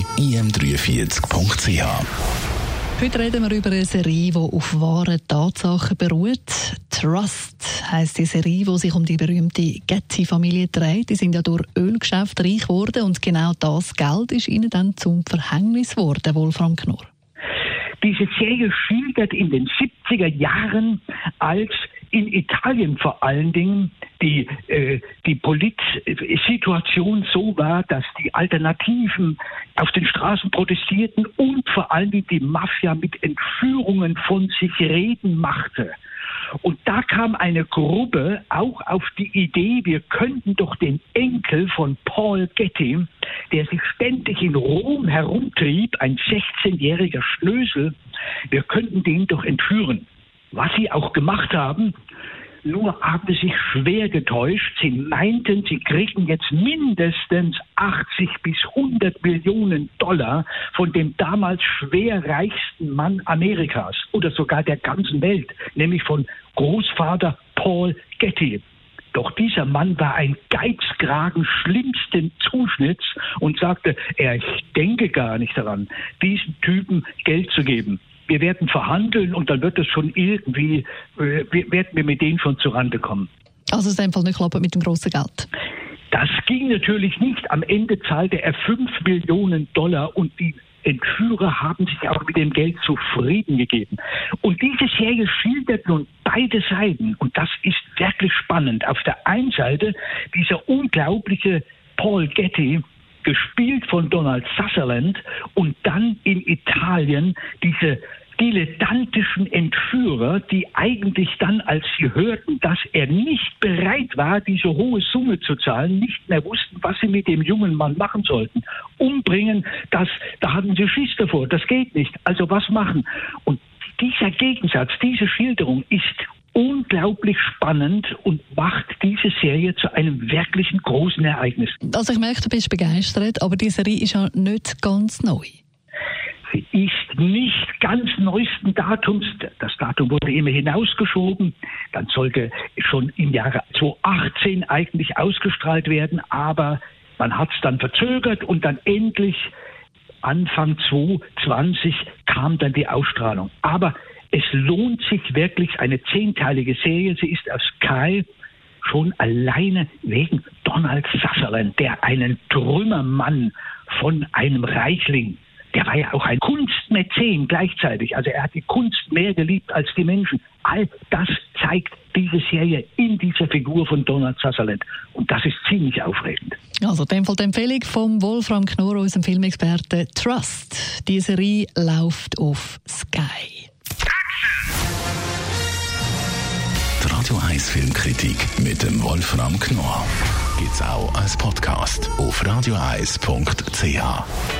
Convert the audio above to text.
www.im43.ch Heute reden wir über eine Serie, die auf wahren Tatsachen beruht. Trust heisst die Serie, die sich um die berühmte Getty-Familie dreht. Die sind ja durch Ölgeschäfte reich geworden und genau das Geld ist ihnen dann zum Verhängnis geworden, Wolfram Knorr. Diese Serie schildert in den 70er Jahren, als in Italien vor allen Dingen die, äh, die Politsituation so war, dass die Alternativen auf den Straßen protestierten und vor Dingen die Mafia mit Entführungen von sich reden machte. Und da kam eine Gruppe auch auf die Idee, wir könnten doch den Enkel von Paul Getty, der sich ständig in Rom herumtrieb, ein 16-jähriger Schnösel, wir könnten den doch entführen. Was sie auch gemacht haben, nur haben sie sich schwer getäuscht. Sie meinten, sie kriegen jetzt mindestens 80 bis 100 Millionen Dollar von dem damals schwer reichsten Mann Amerikas oder sogar der ganzen Welt, nämlich von Großvater Paul Getty. Doch dieser Mann war ein Geizkragen schlimmsten Zuschnitts und sagte, er denke gar nicht daran, diesen Typen Geld zu geben wir werden verhandeln und dann wird es schon irgendwie, äh, werden wir mit denen schon zurande kommen. Also es ist einfach nicht klappen mit dem großen Geld. Das ging natürlich nicht. Am Ende zahlte er 5 Millionen Dollar und die Entführer haben sich auch mit dem Geld zufrieden gegeben. Und diese Serie schildert nun beide Seiten und das ist wirklich spannend. Auf der einen Seite dieser unglaubliche Paul Getty, gespielt von Donald Sutherland und dann in Italien diese dilettantischen Entführer, die eigentlich dann, als sie hörten, dass er nicht bereit war, diese hohe Summe zu zahlen, nicht mehr wussten, was sie mit dem jungen Mann machen sollten. Umbringen, das, da hatten sie Schiss davor, das geht nicht. Also was machen? Und dieser Gegensatz, diese Schilderung ist unglaublich spannend und macht diese Serie zu einem wirklichen großen Ereignis. Also ich merke, du bist begeistert, aber die Serie ist ja nicht ganz neu. Ist nicht ganz neuesten Datums. Das Datum wurde immer hinausgeschoben. Dann sollte schon im Jahre 2018 eigentlich ausgestrahlt werden, aber man hat es dann verzögert und dann endlich Anfang 2020 kam dann die Ausstrahlung. Aber es lohnt sich wirklich eine zehnteilige Serie. Sie ist auf Sky schon alleine wegen Donald Sutherland, der einen Trümmermann von einem Reichling der war ja auch ein Kunstmäzen gleichzeitig. Also er hat die Kunst mehr geliebt als die Menschen. All das zeigt diese Serie in dieser Figur von Donald Sutherland. Und das ist ziemlich aufregend. Also, in dem Fall die Empfehlung vom Wolfram Knorr, unserem Filmexperten Trust. Die Serie läuft auf Sky. Die Radio 1 Filmkritik mit dem Wolfram Knorr gibt es auch als Podcast auf radioeis.ch.